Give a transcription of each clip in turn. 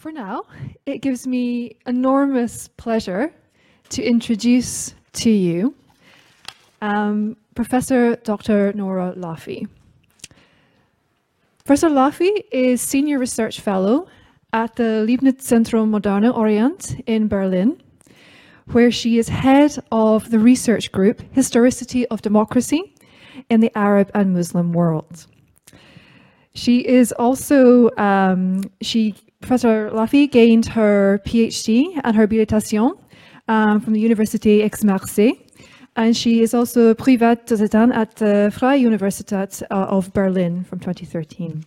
For now, it gives me enormous pleasure to introduce to you um, Professor Dr. Nora Lafi. Professor Lafi is Senior Research Fellow at the Leibniz Zentrum Moderne Orient in Berlin, where she is head of the research group Historicity of Democracy in the Arab and Muslim world. She is also, um, she Professor Lafi gained her PhD and her habilitation um, from the University Aix-Marseille, and she is also Privatdozentin at the Freie Universität uh, of Berlin from 2013.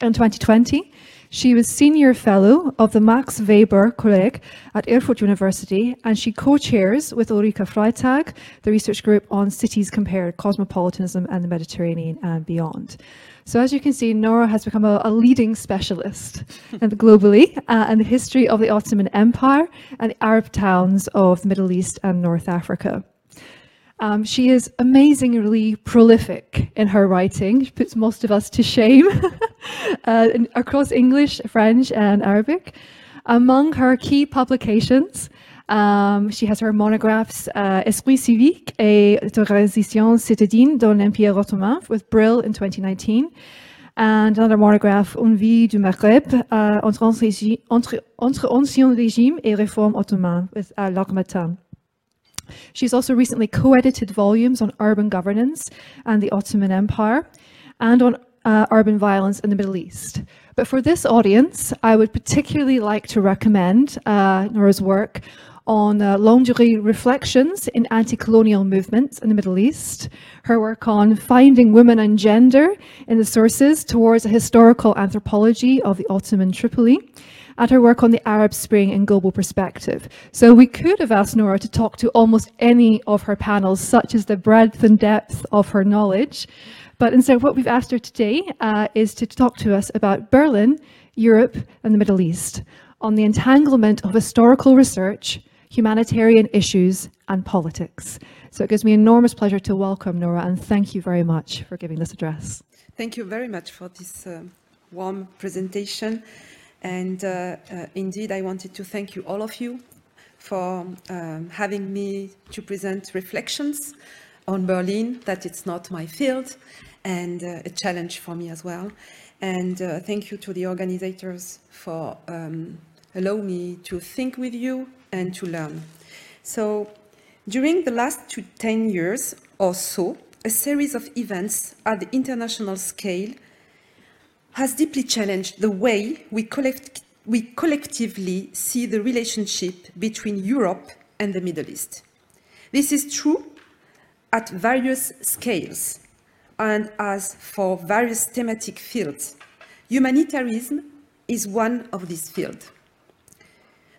In 2020, she was Senior Fellow of the Max Weber Kolleg at Erfurt University, and she co-chairs with Ulrike Freitag the research group on cities compared, cosmopolitanism and the Mediterranean and beyond. So as you can see, Nora has become a, a leading specialist globally uh, in the history of the Ottoman Empire and the Arab towns of the Middle East and North Africa. Um, she is amazingly prolific in her writing. She puts most of us to shame uh, across English, French, and Arabic. Among her key publications, um, she has her monographs uh, Esprit civique et transition citadine dans l'Empire ottoman with Brill in 2019, and another monograph Une vie du Maghreb uh, entre, entre, ancien régime et réforme ottoman with uh, L'Harmattan. She's also recently co-edited volumes on urban governance and the Ottoman Empire and on uh, urban violence in the Middle East. But for this audience, I would particularly like to recommend uh, Nora's work on uh, longue durée reflections in anti-colonial movements in the Middle East, her work on finding women and gender in the sources towards a historical anthropology of the Ottoman Tripoli, and her work on the Arab Spring in global perspective. So we could have asked Nora to talk to almost any of her panels, such as the breadth and depth of her knowledge. But instead, what we've asked her today uh, is to talk to us about Berlin, Europe, and the Middle East on the entanglement of historical research humanitarian issues, and politics. So it gives me enormous pleasure to welcome Nora and thank you very much for giving this address. Thank you very much for this uh, warm presentation. And uh, uh, indeed, I wanted to thank you, all of you, for um, having me to present reflections on Berlin, that it's not my field, and uh, a challenge for me as well. And uh, thank you to the organizers for um, allowing me to think with you and to learn. So during the last two, 10 years or so, a series of events at the international scale has deeply challenged the way we, collect, we collectively see the relationship between Europe and the Middle East. This is true at various scales and as for various thematic fields. Humanitarianism is one of these fields.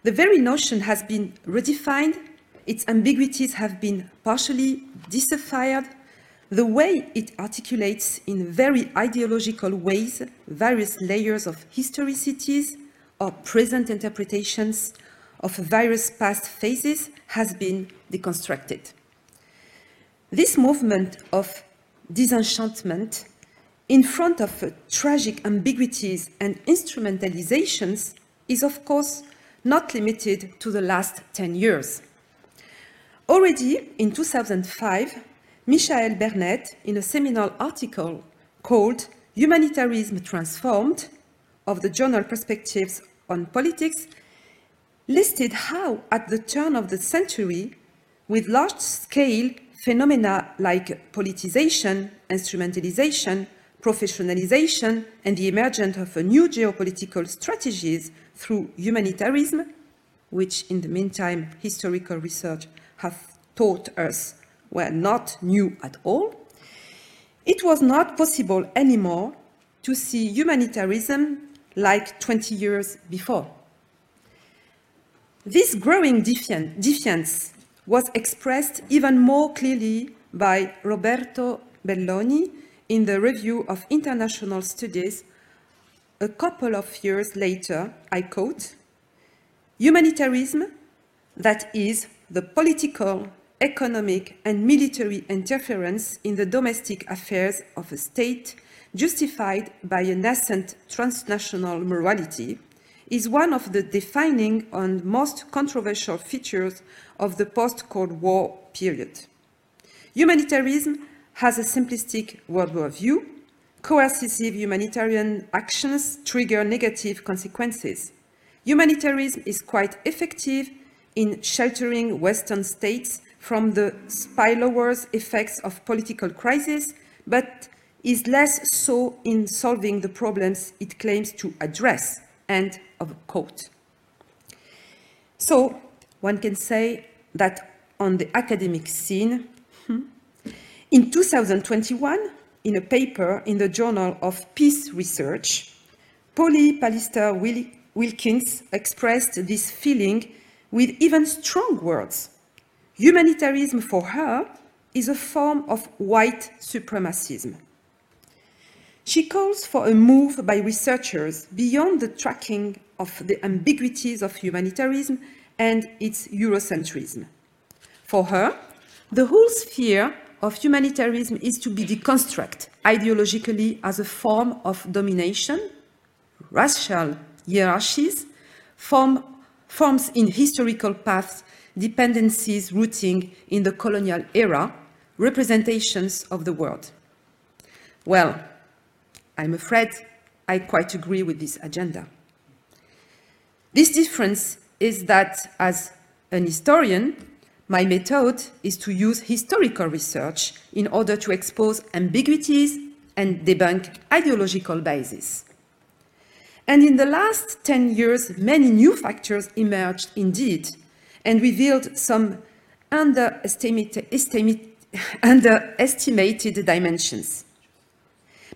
The very notion has been redefined, its ambiguities have been partially deciphered, the way it articulates in very ideological ways various layers of historicities or present interpretations of various past phases has been deconstructed. This movement of disenchantment in front of tragic ambiguities and instrumentalizations is of course not limited to the last 10 years. Already in 2005, Michael Barnett, in a seminal article called Humanitarianism Transformed of the journal Perspectives on Politics, listed how, at the turn of the century, with large scale phenomena like politicization, instrumentalization, professionalization, and the emergence of new geopolitical strategies through humanitarianism, which in the meantime historical research have taught us were not new at all, it was not possible anymore to see humanitarianism like 20 years before. This growing defiance was expressed even more clearly by Roberto Belloni in the Review of International Studies a couple of years later, I quote, humanitarianism, that is, the political, economic, and military interference in the domestic affairs of a state justified by a nascent transnational morality, is one of the defining and most controversial features of the post-Cold War period. Humanitarianism has a simplistic worldview view. Coercive humanitarian actions trigger negative consequences. Humanitarianism is quite effective in sheltering Western states from the spillover effects of political crisis, but is less so in solving the problems it claims to address. End of quote. So one can say that on the academic scene, in 2021, in a paper in the Journal of Peace Research, Polly Pallister Wilkins expressed this feeling with even strong words. Humanitarianism for her is a form of white supremacism. She calls for a move by researchers beyond the tracking of the ambiguities of humanitarianism and its Eurocentrism. For her, the whole sphere of humanitarianism is to be deconstructed ideologically as a form of domination, racial hierarchies, form, forms in historical paths, dependencies rooting in the colonial era, representations of the world. Well, I'm afraid I quite agree with this agenda. This difference is that as an historian, my method is to use historical research in order to expose ambiguities and debunk ideological biases. And in the last 10 years, many new factors emerged indeed and revealed some underestimated, underestimated dimensions.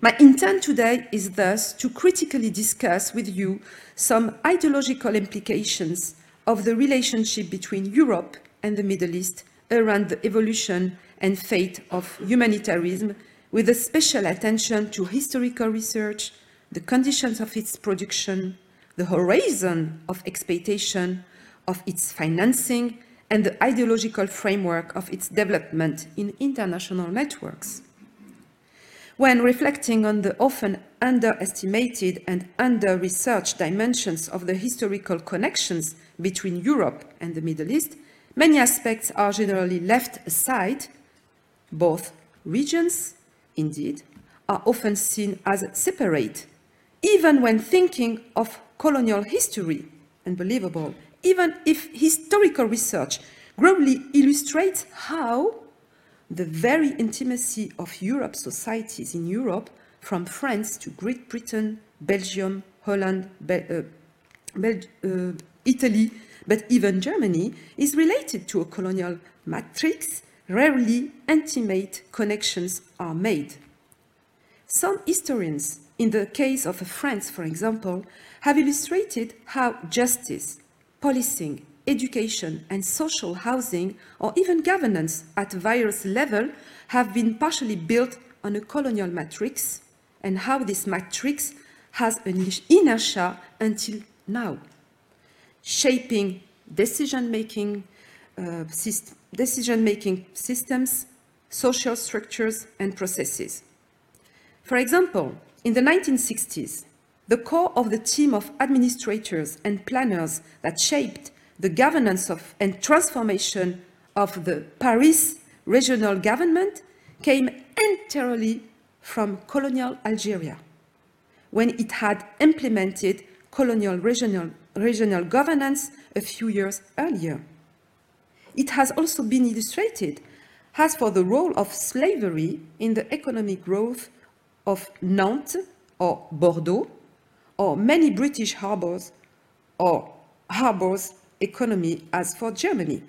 My intent today is thus to critically discuss with you some ideological implications of the relationship between Europe and the Middle East around the evolution and fate of humanitarianism, with a special attention to historical research, the conditions of its production, the horizon of expectation of its financing, and the ideological framework of its development in international networks. When reflecting on the often underestimated and under-researched dimensions of the historical connections between Europe and the Middle East, many aspects are generally left aside. Both regions, indeed, are often seen as separate, even when thinking of colonial history, unbelievable, even if historical research grossly illustrates how the very intimacy of Europe's societies in Europe, from France to Great Britain, Belgium, Holland, Be uh, Bel uh, Italy, but even Germany, is related to a colonial matrix, rarely intimate connections are made. Some historians, in the case of France, for example, have illustrated how justice, policing, education and social housing, or even governance at various levels have been partially built on a colonial matrix, and how this matrix has an inertia until now shaping decision-making uh, syst decision-making systems, social structures, and processes. For example, in the 1960s, the core of the team of administrators and planners that shaped the governance of and transformation of the Paris regional government came entirely from colonial Algeria, when it had implemented colonial regional regional governance a few years earlier. It has also been illustrated as for the role of slavery in the economic growth of Nantes or Bordeaux, or many British harbors or harbors economy as for Germany.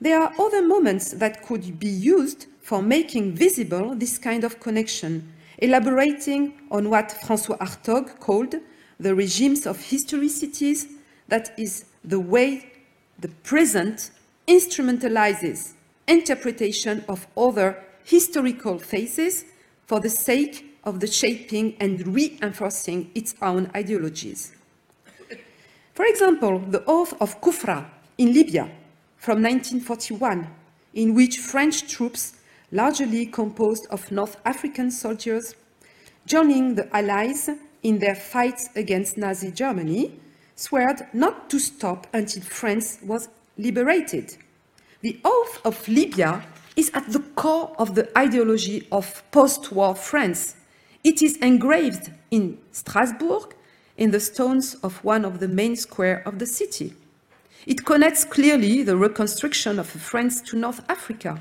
There are other moments that could be used for making visible this kind of connection, elaborating on what François Hartog called the regimes of historicities, that is the way the present instrumentalizes interpretation of other historical phases for the sake of the shaping and reinforcing its own ideologies. For example, the oath of Kufra in Libya from 1941, in which French troops, largely composed of North African soldiers, joining the Allies in their fights against Nazi Germany, swore not to stop until France was liberated. The oath of Libya is at the core of the ideology of post war France. It is engraved in Strasbourg in the stones of one of the main squares of the city. It connects clearly the reconstruction of France to North Africa.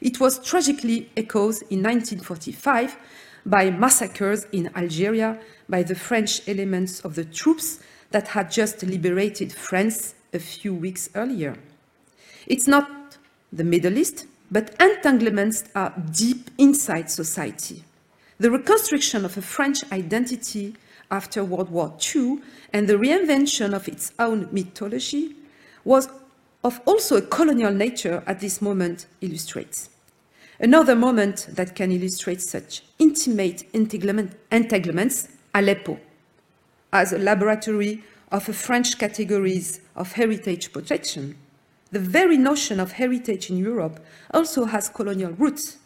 It was tragically echoed in 1945 by massacres in Algeria by the French elements of the troops that had just liberated France a few weeks earlier. It's not the Middle East, but entanglements are deep inside society. The reconstruction of a French identity after World War II and the reinvention of its own mythology was of also a colonial nature at this moment illustrates. Another moment that can illustrate such intimate entanglements, Aleppo, as a laboratory of French categories of heritage protection. The very notion of heritage in Europe also has colonial roots.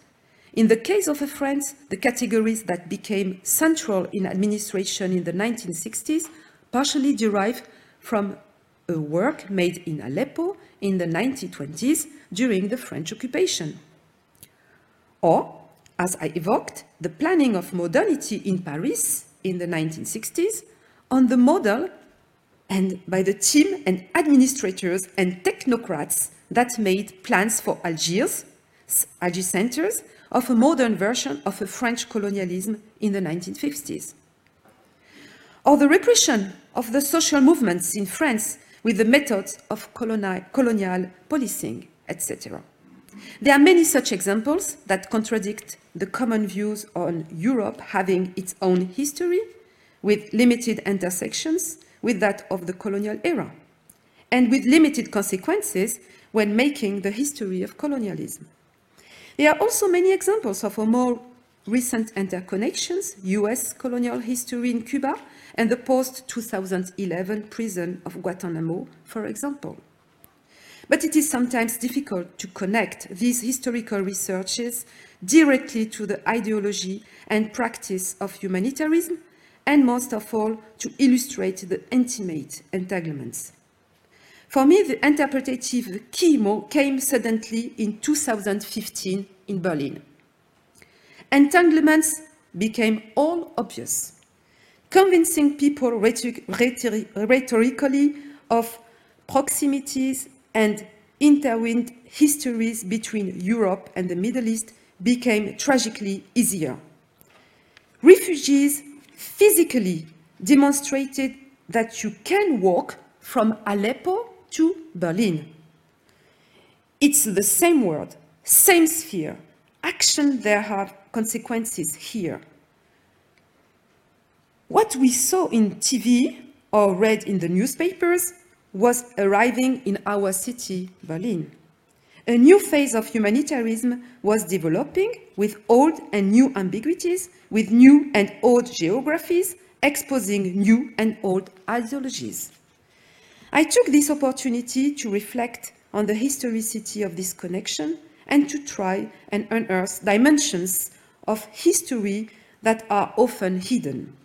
In the case of France, the categories that became central in administration in the 1960s partially derive from a work made in Aleppo in the 1920s during the French occupation. Or, as I evoked, the planning of modernity in Paris in the 1960s on the model and by the team and administrators and technocrats that made plans for Algiers, Algiers centers, of a modern version of a French colonialism in the 1950s. Or the repression of the social movements in France with the methods of colonial policing, etc. There are many such examples that contradict the common views on Europe having its own history with limited intersections with that of the colonial era, and with limited consequences when making the history of colonialism. There are also many examples of a more recent interconnections, US colonial history in Cuba and the post-2011 prison of Guantanamo, for example. But it is sometimes difficult to connect these historical researches directly to the ideology and practice of humanitarianism and most of all, to illustrate the intimate entanglements. For me, the interpretative key came suddenly in 2015 in Berlin. Entanglements became all obvious, convincing people rhetorically of proximities and intertwined histories between Europe and the Middle East became tragically easier. Refugees physically demonstrated that you can walk from Aleppo to Berlin. It's the same word, same sphere. Action there have consequences here. What we saw in TV or read in the newspapers was arriving in our city, Berlin. A new phase of humanitarianism was developing with old and new ambiguities, with new and old geographies, exposing new and old ideologies. I took this opportunity to reflect on the historicity of this connection and to try and unearth dimensions of history that are often hidden.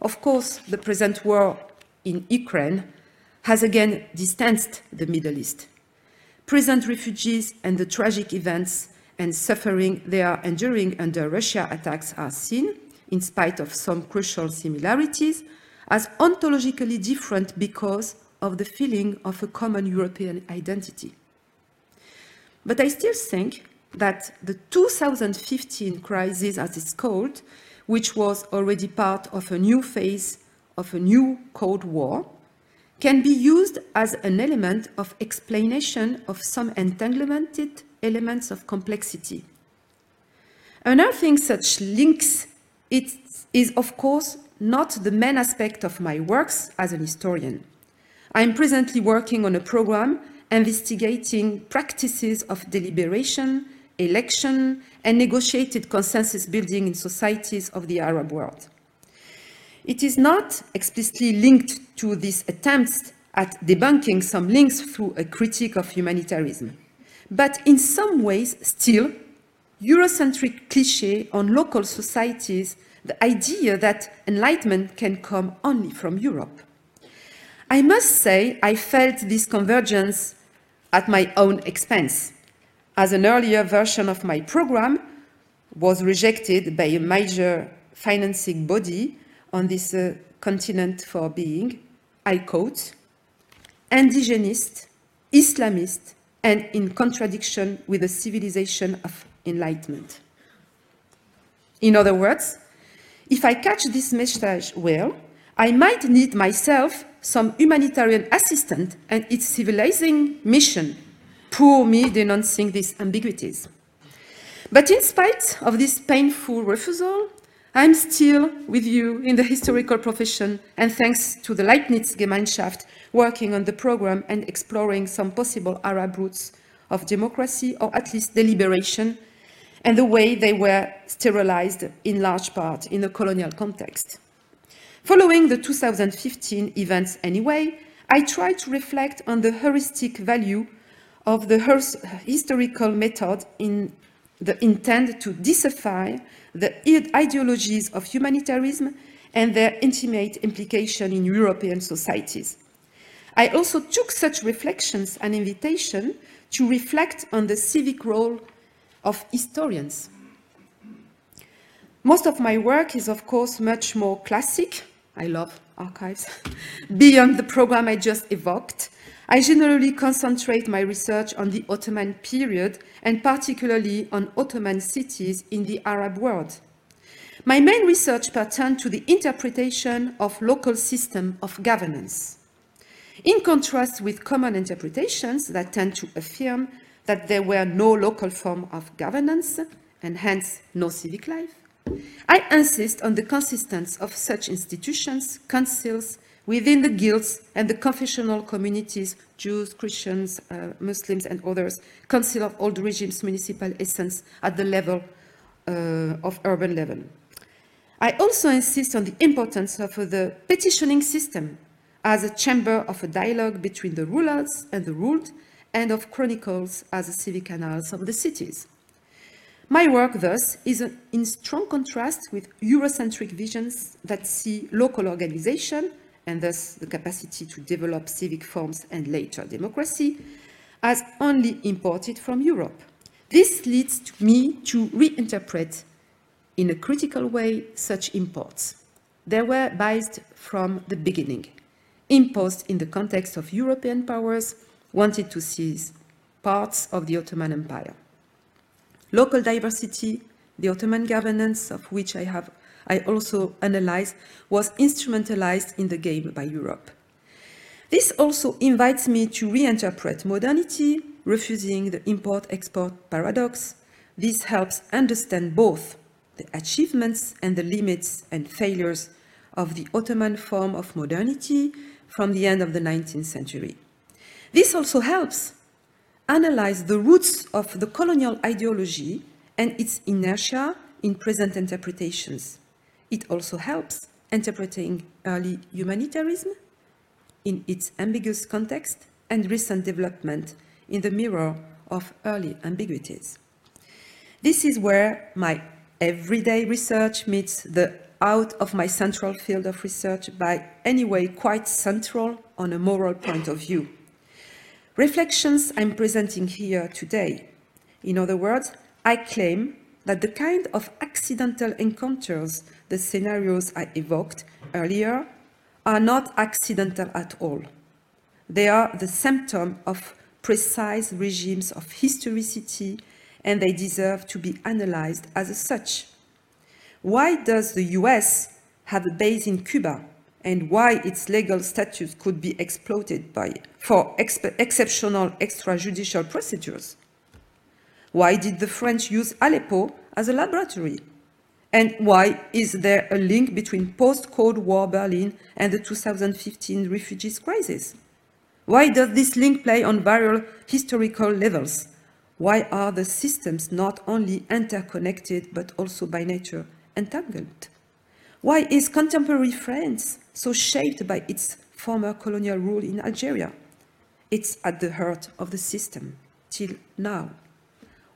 Of course, the present war in Ukraine has again distanced the Middle East present refugees and the tragic events and suffering they are enduring under Russia attacks are seen, in spite of some crucial similarities, as ontologically different because of the feeling of a common European identity. But I still think that the 2015 crisis, as it's called, which was already part of a new phase of a new Cold War, can be used as an element of explanation of some entanglemented elements of complexity. Unearthing such links it is, of course, not the main aspect of my works as an historian. I am presently working on a program investigating practices of deliberation, election, and negotiated consensus building in societies of the Arab world. It is not explicitly linked to these attempts at debunking some links through a critique of humanitarianism, but in some ways still Eurocentric cliché on local societies, the idea that enlightenment can come only from Europe. I must say I felt this convergence at my own expense, as an earlier version of my program was rejected by a major financing body on this uh, continent for being, I quote, indigenist, Islamist, and in contradiction with the civilization of enlightenment. In other words, if I catch this message well, I might need myself some humanitarian assistance and its civilizing mission. Poor me denouncing these ambiguities. But in spite of this painful refusal, I'm still with you in the historical profession, and thanks to the Leibniz Gemeinschaft working on the program and exploring some possible Arab routes of democracy, or at least deliberation, and the way they were sterilized in large part in a colonial context. Following the 2015 events anyway, I try to reflect on the heuristic value of the historical method in the intent to decipher the ideologies of humanitarianism and their intimate implication in European societies. I also took such reflections an invitation to reflect on the civic role of historians. Most of my work is, of course, much more classic I love archives. Beyond the program I just evoked, I generally concentrate my research on the Ottoman period and particularly on Ottoman cities in the Arab world. My main research pertained to the interpretation of local system of governance. In contrast with common interpretations that tend to affirm that there were no local form of governance and hence no civic life, I insist on the consistence of such institutions, councils, within the guilds and the confessional communities, Jews, Christians, uh, Muslims, and others, council of old regimes, municipal essence at the level uh, of urban level. I also insist on the importance of the petitioning system as a chamber of a dialogue between the rulers and the ruled, and of chronicles as a civic annals of the cities. My work, thus, is in strong contrast with Eurocentric visions that see local organization, and thus the capacity to develop civic forms and later democracy, as only imported from Europe. This leads to me to reinterpret in a critical way such imports. They were biased from the beginning, imposed in the context of European powers wanted to seize parts of the Ottoman Empire local diversity, the Ottoman governance, of which I have I also analyzed, was instrumentalized in the game by Europe. This also invites me to reinterpret modernity, refusing the import-export paradox. This helps understand both the achievements and the limits and failures of the Ottoman form of modernity from the end of the 19th century. This also helps analyze the roots of the colonial ideology and its inertia in present interpretations. It also helps interpreting early humanitarianism in its ambiguous context and recent development in the mirror of early ambiguities. This is where my everyday research meets the out of my central field of research by anyway quite central on a moral point of view reflections I'm presenting here today. In other words, I claim that the kind of accidental encounters, the scenarios I evoked earlier, are not accidental at all. They are the symptom of precise regimes of historicity and they deserve to be analyzed as such. Why does the US have a base in Cuba and why its legal status could be exploited by, for ex exceptional extrajudicial procedures. Why did the French use Aleppo as a laboratory? And why is there a link between post-Cold War Berlin and the 2015 refugees crisis? Why does this link play on various historical levels? Why are the systems not only interconnected but also by nature entangled? Why is contemporary France so shaped by its former colonial rule in Algeria? It's at the heart of the system till now.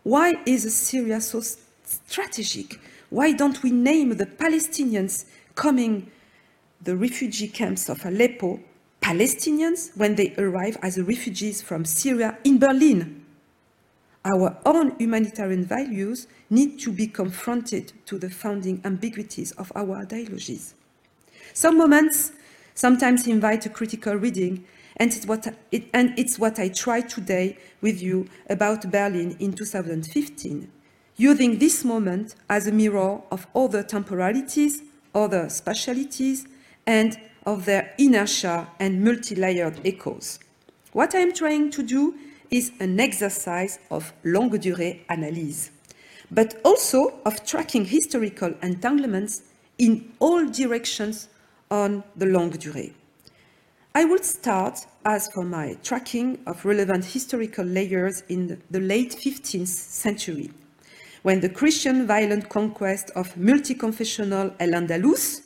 Why is Syria so strategic? Why don't we name the Palestinians coming the refugee camps of Aleppo Palestinians when they arrive as refugees from Syria in Berlin. Our own humanitarian values need to be confronted to the founding ambiguities of our ideologies. Some moments sometimes invite a critical reading, and it's what, it, and it's what I tried today with you about Berlin in 2015, using this moment as a mirror of other temporalities, other spatialities, and of their inertia and multi-layered echoes. What I am trying to do is an exercise of longue durée analyse, but also of tracking historical entanglements in all directions on the longue durée. I will start as for my tracking of relevant historical layers in the late 15th century, when the Christian violent conquest of multi-confessional El-Andalus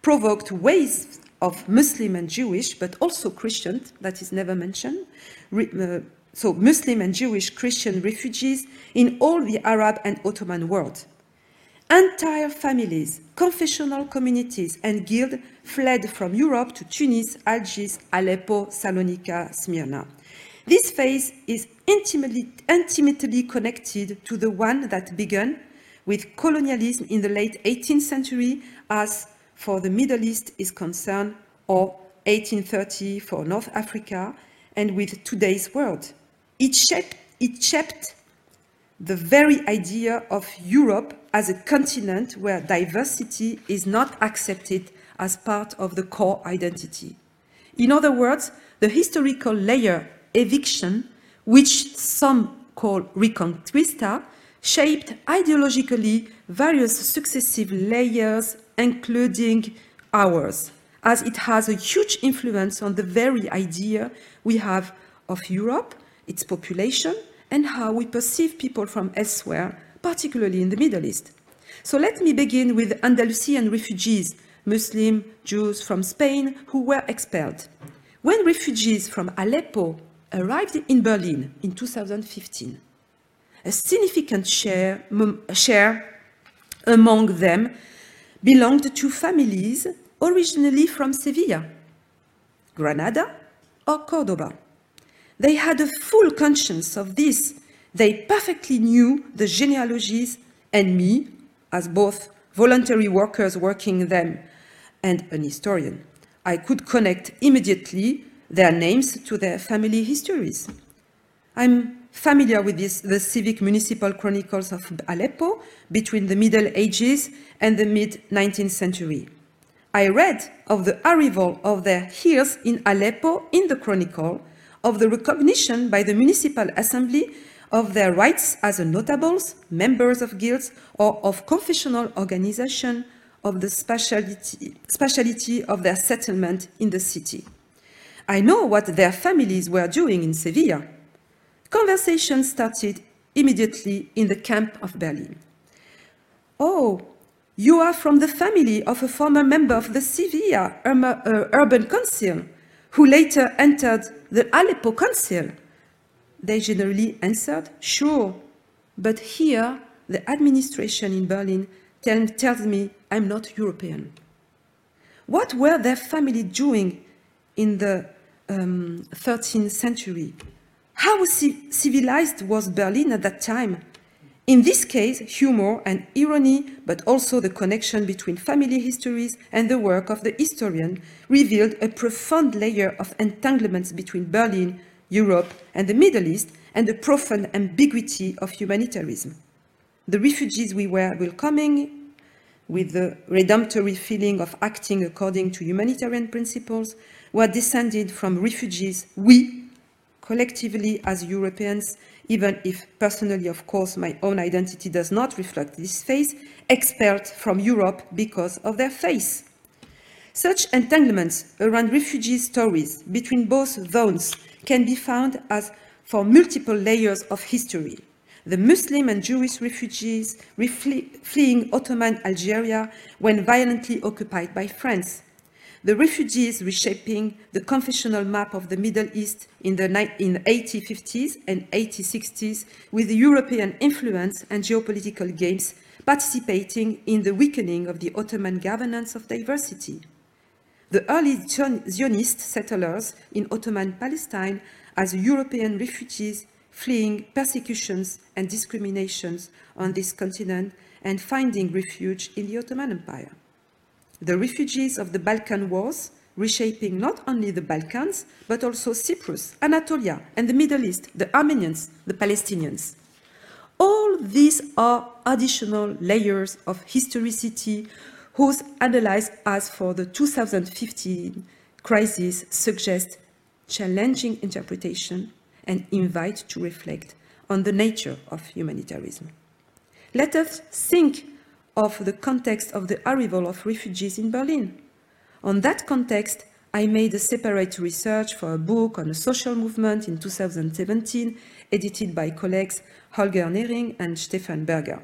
provoked waves of Muslim and Jewish, but also Christian, that is never mentioned, uh, so Muslim and Jewish Christian refugees in all the Arab and Ottoman world. Entire families, confessional communities, and guilds fled from Europe to Tunis, Algiers, Aleppo, Salonika, Smyrna. This phase is intimately, intimately connected to the one that began with colonialism in the late 18th century as for the Middle East is concerned, or 1830 for North Africa, and with today's world. It shaped, it shaped the very idea of Europe as a continent where diversity is not accepted as part of the core identity. In other words, the historical layer eviction, which some call Reconquista, shaped ideologically various successive layers including ours, as it has a huge influence on the very idea we have of Europe, its population, and how we perceive people from elsewhere, particularly in the Middle East. So let me begin with Andalusian refugees, Muslim Jews from Spain who were expelled. When refugees from Aleppo arrived in Berlin in 2015, a significant share, share among them belonged to families originally from Sevilla, Granada, or Cordoba. They had a full conscience of this. They perfectly knew the genealogies, and me, as both voluntary workers working them and an historian, I could connect immediately their names to their family histories. I'm familiar with this, the civic municipal chronicles of Aleppo between the Middle Ages and the mid-19th century. I read of the arrival of their heirs in Aleppo in the chronicle, of the recognition by the municipal assembly of their rights as notables, members of guilds, or of confessional organization of the speciality, speciality of their settlement in the city. I know what their families were doing in Sevilla, Conversation started immediately in the camp of Berlin. Oh, you are from the family of a former member of the Sevilla uh, Urban Council, who later entered the Aleppo Council. They generally answered, sure, but here the administration in Berlin tell, tells me I'm not European. What were their family doing in the um, 13th century? How civilized was Berlin at that time? In this case, humor and irony, but also the connection between family histories and the work of the historian, revealed a profound layer of entanglements between Berlin, Europe, and the Middle East, and the profound ambiguity of humanitarianism. The refugees we were welcoming, with the redemptory feeling of acting according to humanitarian principles, were descended from refugees we collectively as Europeans, even if personally, of course, my own identity does not reflect this face, expelled from Europe because of their faith. Such entanglements around refugee stories between both zones can be found as for multiple layers of history. The Muslim and Jewish refugees fleeing Ottoman Algeria when violently occupied by France, the refugees reshaping the confessional map of the Middle East in the in 1850s and 1860s with European influence and geopolitical games participating in the weakening of the Ottoman governance of diversity. the early Zionist settlers in Ottoman Palestine as European refugees fleeing persecutions and discriminations on this continent and finding refuge in the Ottoman Empire. The refugees of the Balkan Wars, reshaping not only the Balkans, but also Cyprus, Anatolia, and the Middle East, the Armenians, the Palestinians. All these are additional layers of historicity whose analysis as for the 2015 crisis suggest challenging interpretation and invite to reflect on the nature of humanitarianism. Let us think of the context of the arrival of refugees in Berlin. On that context, I made a separate research for a book on a social movement in 2017, edited by colleagues Holger Nehring and Stefan Berger.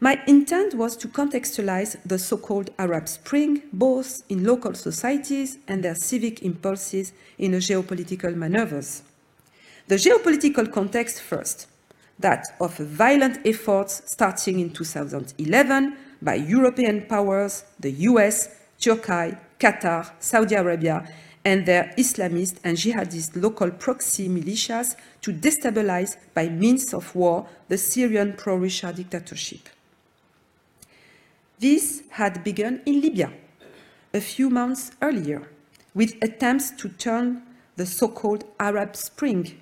My intent was to contextualize the so-called Arab Spring, both in local societies and their civic impulses in a geopolitical maneuvers. The geopolitical context first, that of violent efforts starting in 2011 by European powers, the US, Turkey, Qatar, Saudi Arabia, and their Islamist and jihadist local proxy militias to destabilize by means of war the Syrian pro-Russia dictatorship. This had begun in Libya a few months earlier with attempts to turn the so-called Arab Spring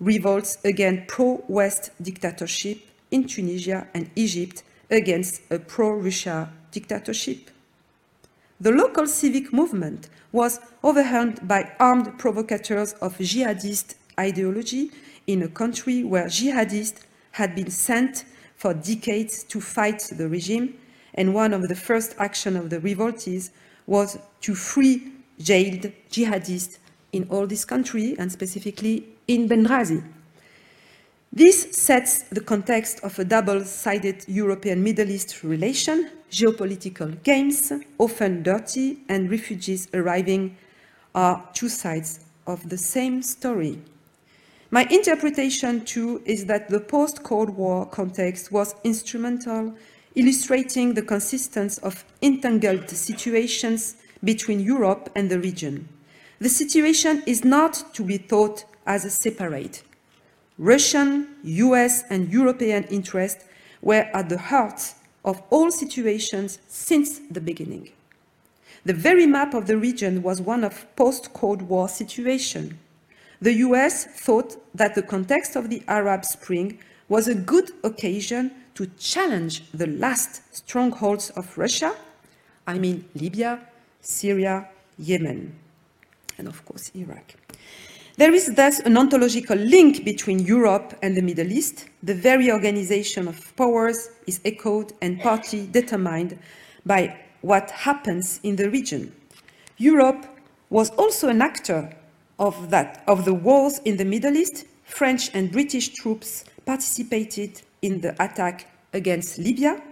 revolts against pro-West dictatorship in Tunisia and Egypt against a pro-Russia dictatorship. The local civic movement was overwhelmed by armed provocateurs of jihadist ideology in a country where jihadists had been sent for decades to fight the regime and one of the first actions of the revoltees was to free jailed jihadists in all this country and specifically in Benghazi. This sets the context of a double-sided European Middle East relation, geopolitical games, often dirty, and refugees arriving are two sides of the same story. My interpretation, too, is that the post-Cold War context was instrumental illustrating the consistence of entangled situations between Europe and the region. The situation is not to be thought as a separate. Russian, US, and European interests were at the heart of all situations since the beginning. The very map of the region was one of post-Cold War situation. The US thought that the context of the Arab Spring was a good occasion to challenge the last strongholds of Russia, I mean Libya, Syria, Yemen, and of course Iraq. There is thus an ontological link between Europe and the Middle East. The very organization of powers is echoed and partly determined by what happens in the region. Europe was also an actor of, that, of the wars in the Middle East. French and British troops participated in the attack against Libya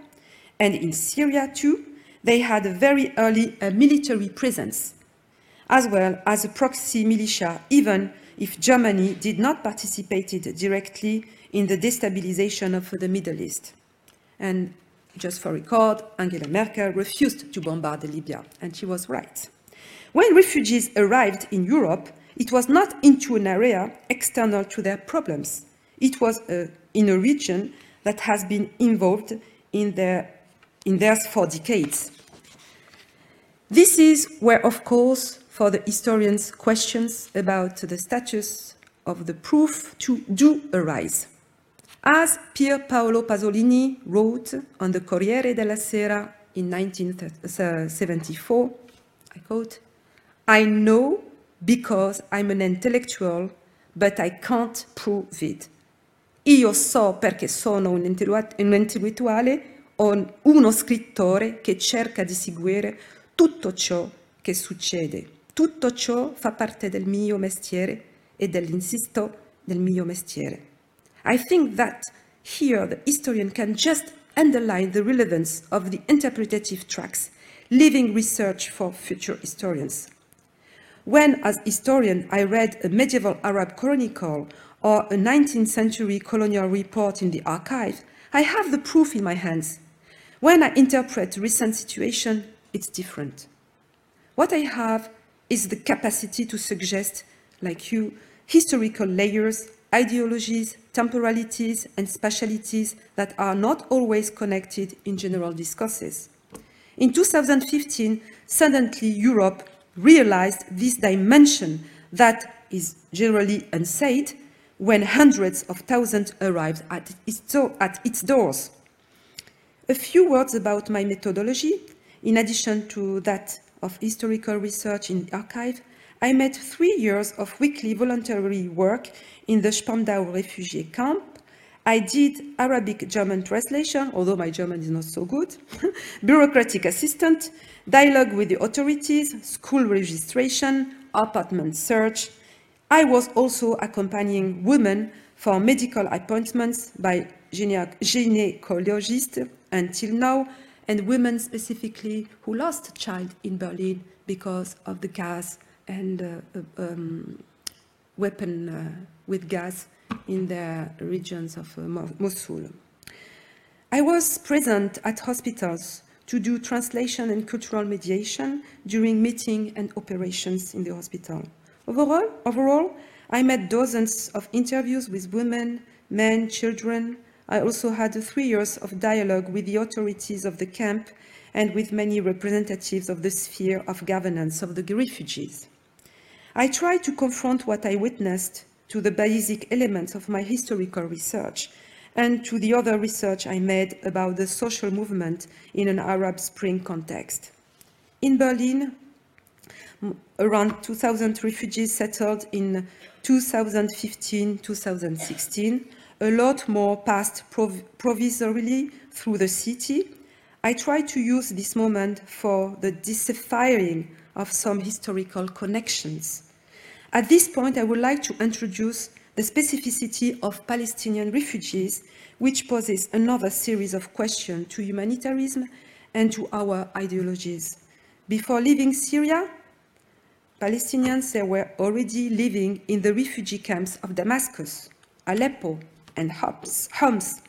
and in Syria too, they had a very early uh, military presence, as well as a proxy militia, even if Germany did not participate directly in the destabilization of the Middle East. And just for record, Angela Merkel refused to bombard Libya, and she was right. When refugees arrived in Europe, it was not into an area external to their problems. It was uh, in a region that has been involved in, their, in theirs for decades. This is where, of course, for the historians, questions about the status of the proof to, do arise. As Pier Paolo Pasolini wrote on the Corriere della Sera in 1974, I quote, I know because I'm an intellectual, but I can't prove it. Io so perché sono un intellettuale o uno scrittore che cerca di seguire tutto ciò che succede. Tutto ciò fa parte del mio mestiere e dell'insisto del mio mestiere. I think that here the historian can just underline the relevance of the interpretative tracks, leaving research for future historians. When, as historian, I read a medieval Arab chronicle or a 19th century colonial report in the archive, I have the proof in my hands. When I interpret recent situation, it's different. What I have is the capacity to suggest, like you, historical layers, ideologies, temporalities, and spatialities that are not always connected in general discourses. In 2015, suddenly Europe realized this dimension that is generally unsaid when hundreds of thousands arrived at its, at its doors. A few words about my methodology. In addition to that of historical research in the archive, I made three years of weekly voluntary work in the Spandau refugee camp. I did Arabic German translation, although my German is not so good, bureaucratic assistant, dialogue with the authorities, school registration, apartment search. I was also accompanying women for medical appointments by gynecologists until now, and women specifically who lost a child in Berlin because of the gas and uh, uh um, weapon uh, with gas in the regions of uh, Mosul. I was present at hospitals to do translation and cultural mediation during meeting and operations in the hospital. Overall, overall, I made dozens of interviews with women, men, children. I also had three years of dialogue with the authorities of the camp and with many representatives of the sphere of governance of the refugees. I tried to confront what I witnessed to the basic elements of my historical research and to the other research I made about the social movement in an Arab Spring context. In Berlin, around 2,000 refugees settled in 2015-2016. A lot more passed prov provisorily through the city. I try to use this moment for the deciphering of some historical connections. At this point, I would like to introduce the specificity of Palestinian refugees, which poses another series of questions to humanitarianism and to our ideologies. Before leaving Syria, Palestinians were already living in the refugee camps of Damascus, Aleppo, and Homs.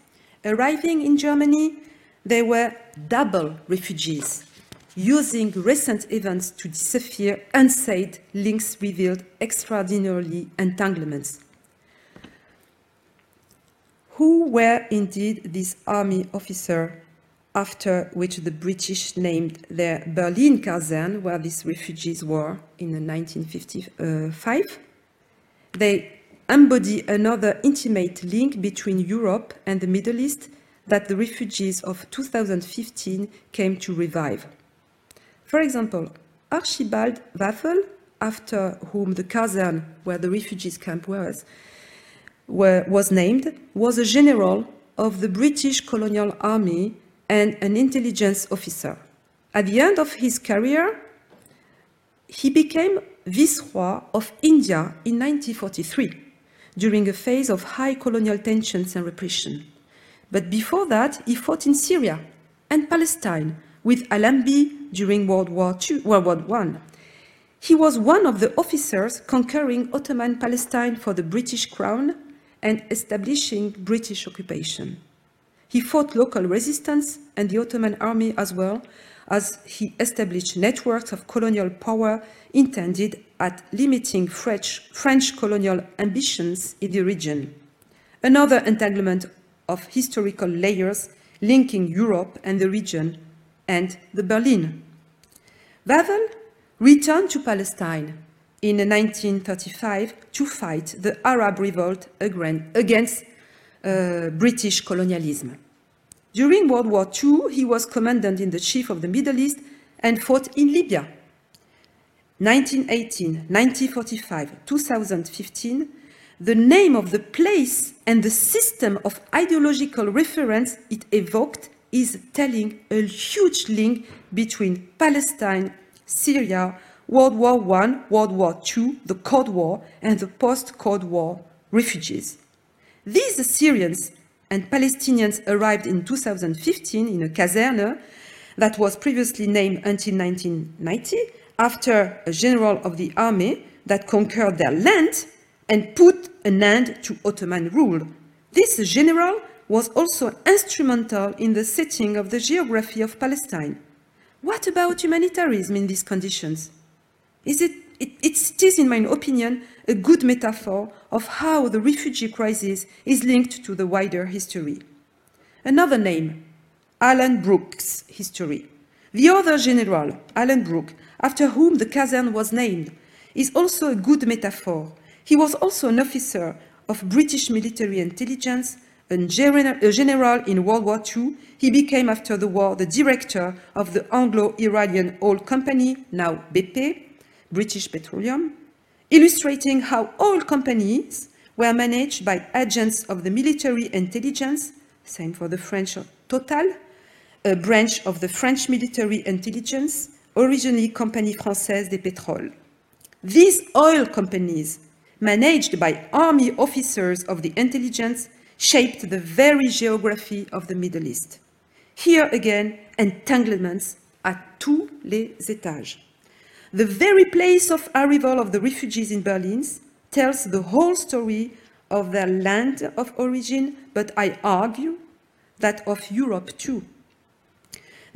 Arriving in Germany, they were double refugees, using recent events to decipher unsaid links revealed extraordinarily entanglements. Who were indeed these army officers after which the British named their Berlin caserne, where these refugees were in 1955. They embody another intimate link between Europe and the Middle East that the refugees of 2015 came to revive. For example, Archibald Wavell, after whom the caserne where the refugees camp was, were, was named, was a general of the British colonial army and an intelligence officer. At the end of his career, he became Viceroy of India in 1943 during a phase of high colonial tensions and repression. But before that, he fought in Syria and Palestine with Allenby during World War, II, World War I. He was one of the officers conquering Ottoman Palestine for the British Crown and establishing British occupation. He fought local resistance and the Ottoman army as well, as he established networks of colonial power intended at limiting French, French colonial ambitions in the region. Another entanglement of historical layers linking Europe and the region and the Berlin. Wavell returned to Palestine in 1935 to fight the Arab revolt against uh, British colonialism. During World War II, he was commandant in the chief of the Middle East and fought in Libya. 1918, 1945, 2015, the name of the place and the system of ideological reference it evoked is telling a huge link between Palestine, Syria, World War I, World War II, the Cold War, and the post Cold War refugees. These Syrians and Palestinians arrived in 2015 in a caserne that was previously named until 1990 after a general of the army that conquered their land and put an end to Ottoman rule. This general was also instrumental in the setting of the geography of Palestine. What about humanitarianism in these conditions? Is it, it, it is, in my opinion, a good metaphor of how the refugee crisis is linked to the wider history. Another name, Alan Brooke's history. The other general, Alan Brooke, after whom the caserne was named, is also a good metaphor. He was also an officer of British military intelligence, a general in World War II. He became, after the war, the director of the Anglo-Iranian oil company, now BP, British Petroleum, illustrating how oil companies were managed by agents of the military intelligence, same for the French Total, a branch of the French military intelligence, originally Compagnie Française des Pétroles. These oil companies, managed by army officers of the intelligence, shaped the very geography of the Middle East. Here again, entanglements at tous les étages. The very place of arrival of the refugees in Berlin tells the whole story of their land of origin, but I argue that of Europe too.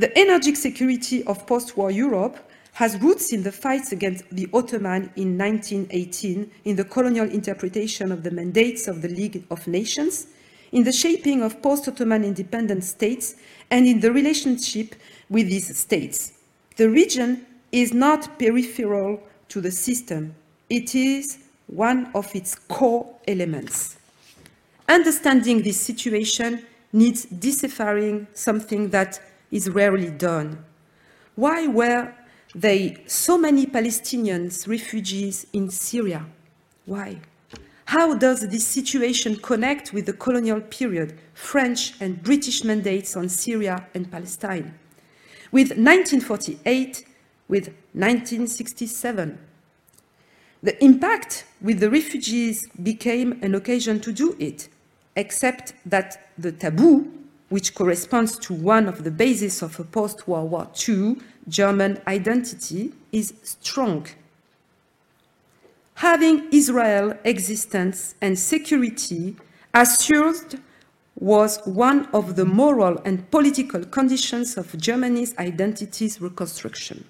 The energetic security of post-war Europe has roots in the fights against the Ottoman in 1918, in the colonial interpretation of the mandates of the League of Nations, in the shaping of post-Ottoman independent states, and in the relationship with these states. The region is not peripheral to the system. It is one of its core elements. Understanding this situation needs deciphering something that is rarely done. Why were there so many Palestinians refugees in Syria? Why? How does this situation connect with the colonial period, French and British mandates on Syria and Palestine? With 1948, with 1967. The impact with the refugees became an occasion to do it, except that the taboo, which corresponds to one of the bases of a post-World War II German identity, is strong. Having Israel existence and security assured was one of the moral and political conditions of Germany's identity's reconstruction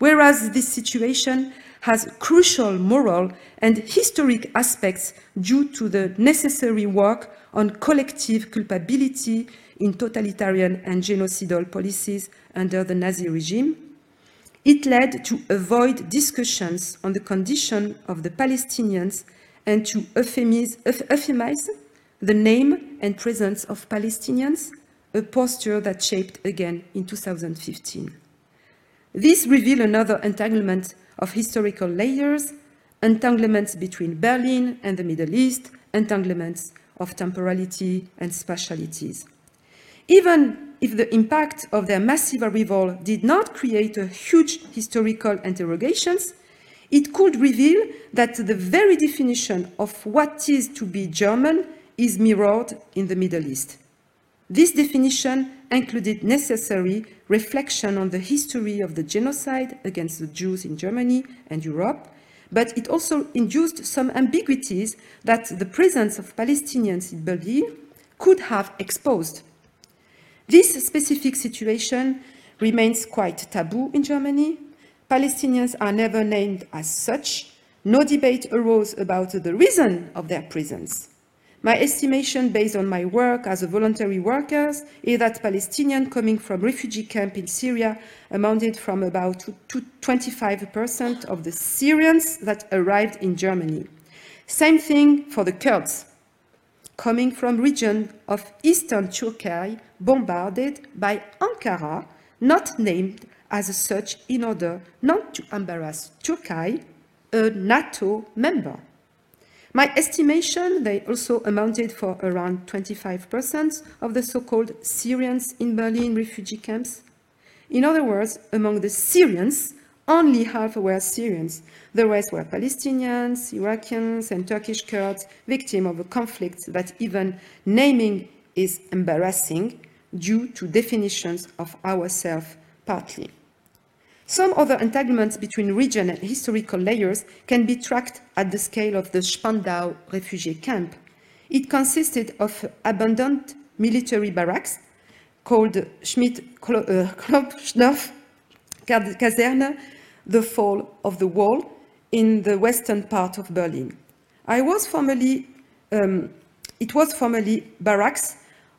whereas this situation has crucial moral and historic aspects due to the necessary work on collective culpability in totalitarian and genocidal policies under the Nazi regime, it led to avoid discussions on the condition of the Palestinians and to euphemize, the name and presence of Palestinians, a posture that shaped again in 2015. This reveals another entanglement of historical layers, entanglements between Berlin and the Middle East, entanglements of temporality and spatialities. Even if the impact of their massive arrival did not create a huge historical interrogations, it could reveal that the very definition of what is to be German is mirrored in the Middle East. This definition included necessary reflection on the history of the genocide against the Jews in Germany and Europe, but it also induced some ambiguities that the presence of Palestinians in Berlin could have exposed. This specific situation remains quite taboo in Germany. Palestinians are never named as such. No debate arose about the reason of their presence. My estimation based on my work as a voluntary worker is that Palestinians coming from refugee camp in Syria amounted from about to 25% of the Syrians that arrived in Germany. Same thing for the Kurds, coming from region of eastern Turkey bombarded by Ankara, not named as such in order not to embarrass Turkey, a NATO member. My estimation, they also amounted for around 25% of the so-called Syrians in Berlin refugee camps. In other words, among the Syrians, only half were Syrians. The rest were Palestinians, Iraqis, and Turkish Kurds, victims of a conflict that even naming is embarrassing due to definitions of ourselves partly. Some other entanglements between region and historical layers can be tracked at the scale of the Spandau refugee camp. It consisted of abandoned military barracks called Schmidt-Knobelsdorf Kaserne, the fall of the wall in the western part of Berlin. I was formerly, um, it was formerly barracks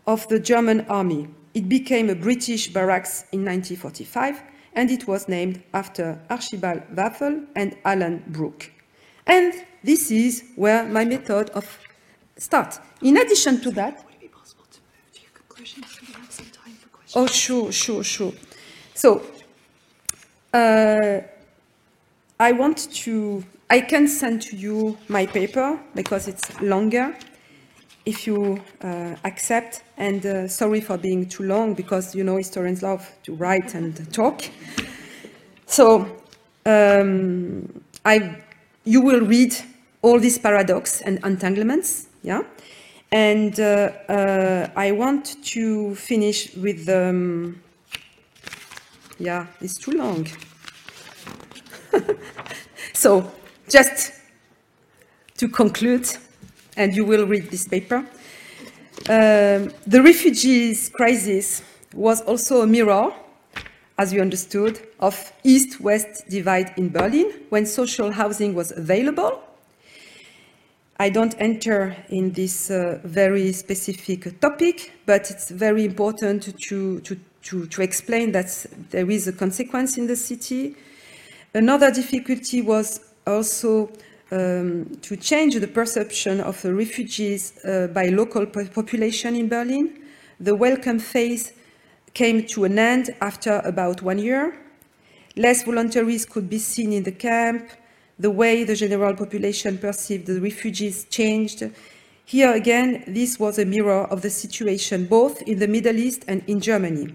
of the German army. It became a British barracks in 1945 and it was named after Archibald Wavell and Alan Brooke. And this is where my method of start. In addition to that, Oh, sure, sure, sure. So, uh, I want to, I can send to you my paper because it's longer if you uh, accept. And uh, sorry for being too long because, you know, historians love to write and talk. So, um, I, you will read all these paradox and entanglements, yeah? And uh, uh, I want to finish with, um, yeah, it's too long. so, just to conclude, and you will read this paper, um, the refugees crisis was also a mirror, as you understood, of East-West divide in Berlin when social housing was available I don't enter in this uh, very specific topic, but it's very important to, to, to, to, explain that there is a consequence in the city. Another difficulty was also um, to change the perception of the refugees uh, by local population in Berlin. The welcome phase came to an end after about one year. Less voluntaries could be seen in the camp the way the general population perceived the refugees changed. Here again, this was a mirror of the situation both in the Middle East and in Germany.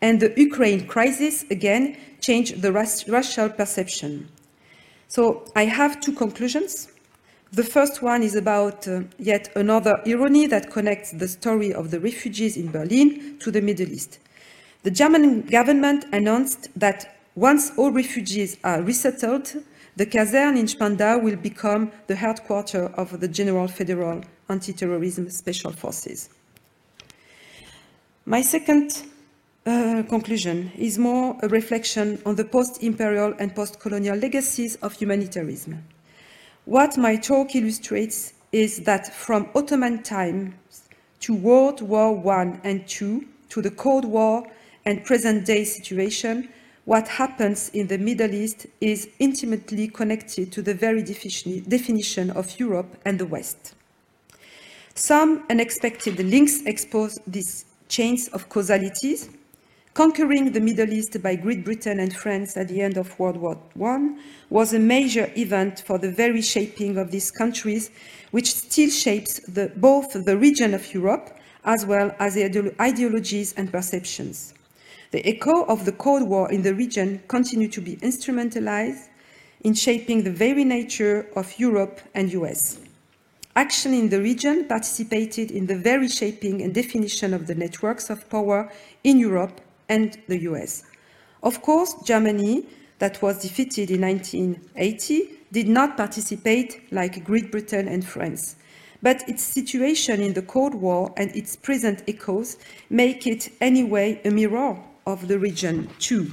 And the Ukraine crisis again changed the racial perception. So I have two conclusions. The first one is about uh, yet another irony that connects the story of the refugees in Berlin to the Middle East. The German government announced that once all refugees are resettled, the Kaserne in Spandau will become the headquarters of the General Federal Anti-Terrorism Special Forces. My second uh, conclusion is more a reflection on the post-imperial and post-colonial legacies of humanitarianism. What my talk illustrates is that from Ottoman times to World War I and II, to the Cold War and present-day situation, what happens in the Middle East is intimately connected to the very definition of Europe and the West. Some unexpected links expose these chains of causalities. Conquering the Middle East by Great Britain and France at the end of World War I was a major event for the very shaping of these countries, which still shapes the, both the region of Europe as well as the ideologies and perceptions. The echo of the Cold War in the region continued to be instrumentalized in shaping the very nature of Europe and US. Action in the region participated in the very shaping and definition of the networks of power in Europe and the US. Of course, Germany, that was defeated in 1980, did not participate like Great Britain and France. But its situation in the Cold War and its present echoes make it anyway a mirror of the region too.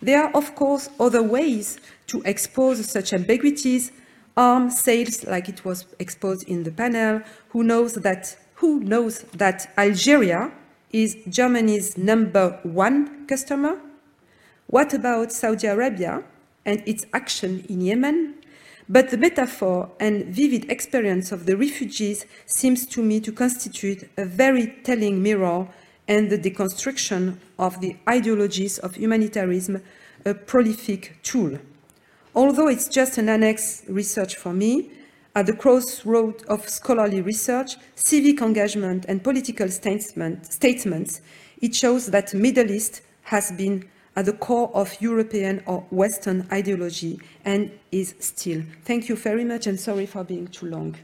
There are, of course, other ways to expose such ambiguities, arms sales, like it was exposed in the panel, who knows that, who knows that Algeria is Germany's number one customer? What about Saudi Arabia and its action in Yemen? But the metaphor and vivid experience of the refugees seems to me to constitute a very telling mirror and the deconstruction of the ideologies of humanitarianism a prolific tool. Although it's just an annex research for me, at the crossroad of scholarly research, civic engagement, and political statement, statements, it shows that Middle East has been at the core of European or Western ideology and is still. Thank you very much and sorry for being too long.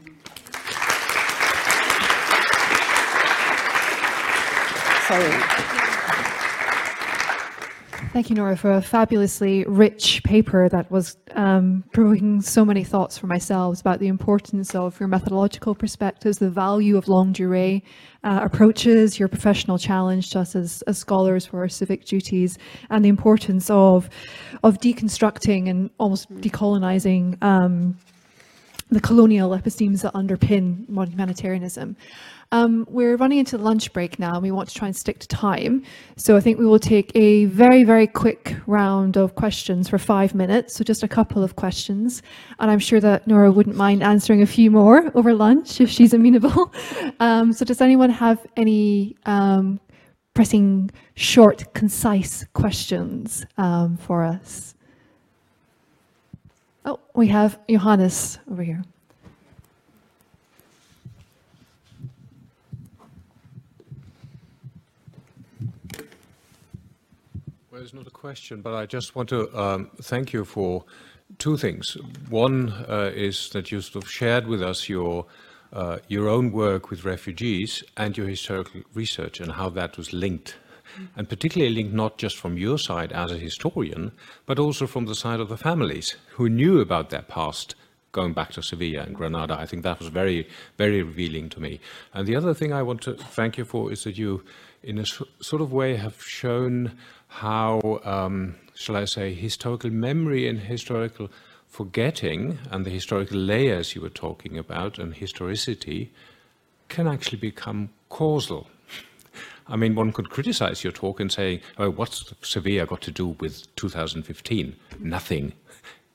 Sorry. Thank you, Nora, for a fabulously rich paper that was um, provoking so many thoughts for myself about the importance of your methodological perspectives, the value of longue durée uh, approaches, your professional challenge to us as, as scholars for our civic duties, and the importance of of deconstructing and almost decolonizing um, the colonial epistemes that underpin modern humanitarianism. Um, we're running into lunch break now and we want to try and stick to time. So I think we will take a very, very quick round of questions for five minutes. So just a couple of questions. And I'm sure that Nora wouldn't mind answering a few more over lunch if she's amenable. Um, so does anyone have any um, pressing, short, concise questions um, for us? Oh, we have Johannes over here. Well, it's not a question, but I just want to um, thank you for two things. One uh, is that you sort of shared with us your uh, your own work with refugees and your historical research and how that was linked, and particularly linked not just from your side as a historian, but also from the side of the families who knew about their past going back to Sevilla and Granada. I think that was very, very revealing to me. And the other thing I want to thank you for is that you, in a sort of way, have shown how, um, shall I say, historical memory and historical forgetting and the historical layers you were talking about and historicity can actually become causal. I mean, one could criticize your talk and say, oh, what's Sevilla got to do with 2015? Nothing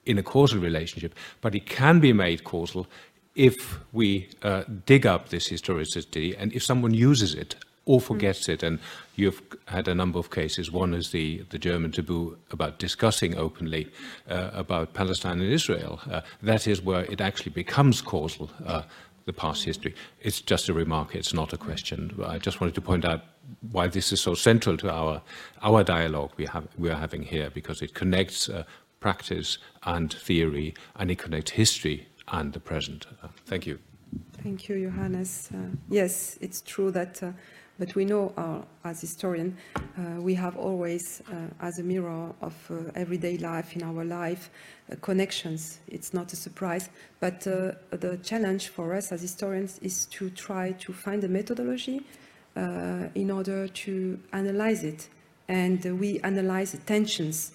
in a causal relationship, but it can be made causal if we uh, dig up this historicity and if someone uses it or forgets it. And you've had a number of cases. One is the, the German taboo about discussing openly uh, about Palestine and Israel. Uh, that is where it actually becomes causal, uh, the past history. It's just a remark, it's not a question. I just wanted to point out why this is so central to our, our dialogue we, have, we are having here, because it connects uh, practice and theory, and it connects history and the present. Uh, thank you. Thank you, Johannes. Uh, yes, it's true that but we know, uh, as historians, uh, we have always, uh, as a mirror of everyday life in our life, connections. It's not a surprise. But the challenge for us as historians is to try to find a methodology in order to analyze it. And we analyze tensions,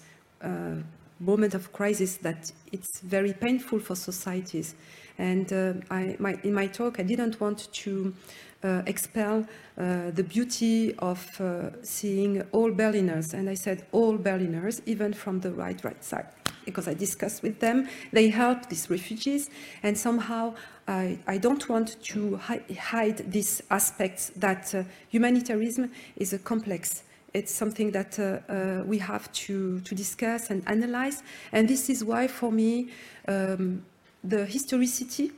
moment of crisis that it's very painful for societies. And I, my, in my talk, I didn't want to uh, expel uh, the beauty of uh, seeing all Berliners. And I said all Berliners, even from the right, right side, because I discussed with them. They help these refugees. And somehow I, I don't want to hi hide these aspects that uh, humanitarianism is a complex it's something that uh, uh, we have to, to discuss and analyze. And this is why, for me, um, the historicity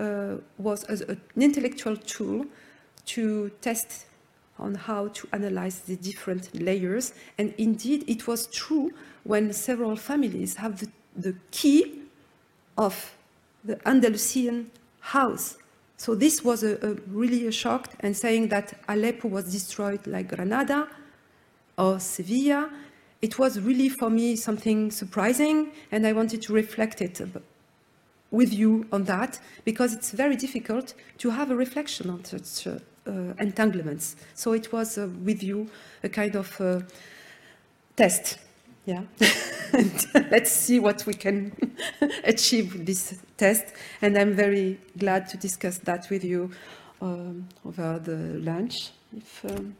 uh, was as an intellectual tool to test on how to analyze the different layers. And indeed, it was true when several families have the, the key of the Andalusian house. So this was a, a really a shock and saying that Aleppo was destroyed like Granada or Sevilla. It was really for me something surprising and I wanted to reflect it with you on that because it's very difficult to have a reflection on such uh, uh, entanglements. So it was uh, with you a kind of uh, test. Yeah, let's see what we can achieve with this test. And I'm very glad to discuss that with you um, over the lunch. If um,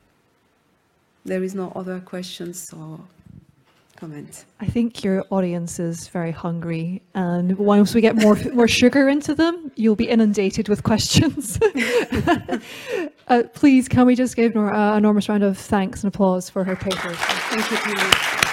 there is no other questions or I think your audience is very hungry, and once we get more more sugar into them, you'll be inundated with questions. uh, please, can we just give Nora an enormous round of thanks and applause for her paper? Thank you.